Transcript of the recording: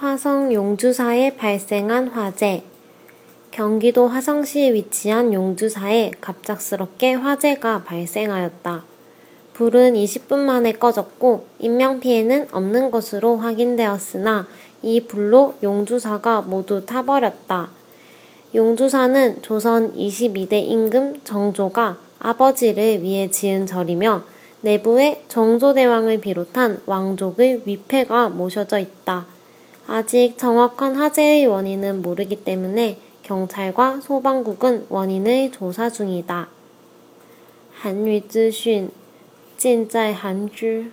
화성 용주사에 발생한 화재. 경기도 화성시에 위치한 용주사에 갑작스럽게 화재가 발생하였다. 불은 20분 만에 꺼졌고 인명피해는 없는 것으로 확인되었으나 이 불로 용주사가 모두 타버렸다. 용주사는 조선 22대 임금 정조가 아버지를 위해 지은 절이며 내부에 정조대왕을 비롯한 왕족의 위패가 모셔져 있다. 아직 정확한 화재의 원인은 모르기 때문에 경찰과 소방국은 원인을 조사 중이다. 한유资讯尽在韩知